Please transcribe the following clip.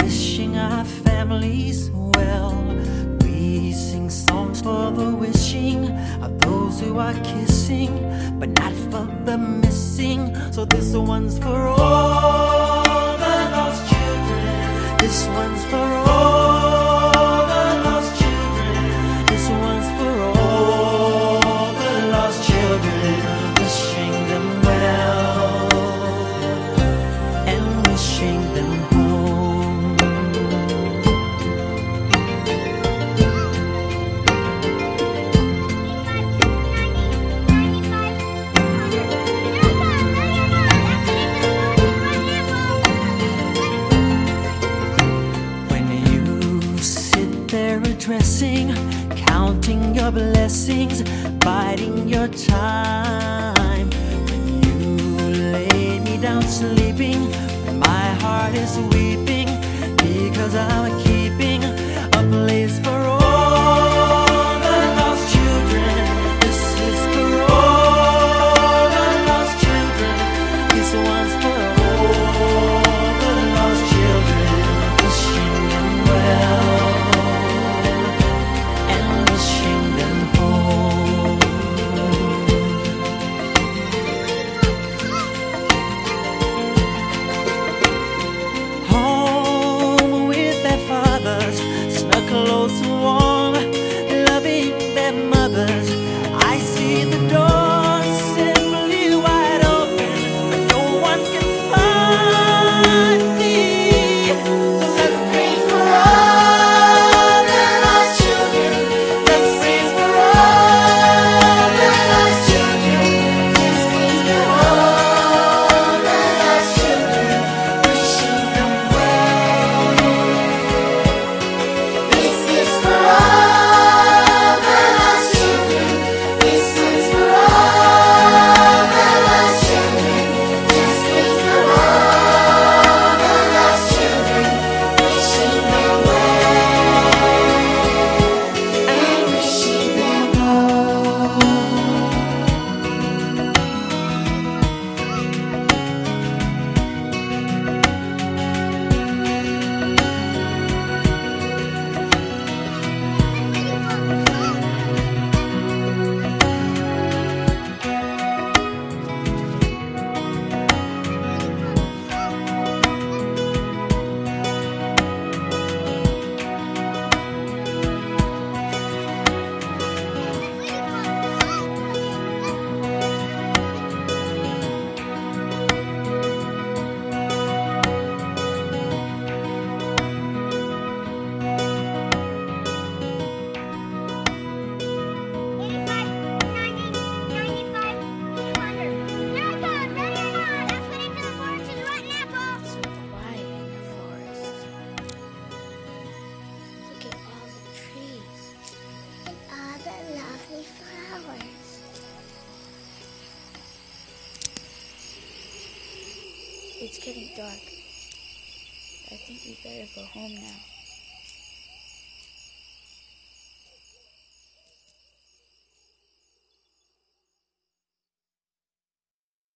wishing our families well. We sing songs for the wishing of those who are kissing, but not for the missing. So this one's for all the lost children. This one's for weary dressing, counting your blessings, biding your time. When you lay me down sleeping, my heart is weeping because I'm a kid. It's getting dark. I think we better go home now.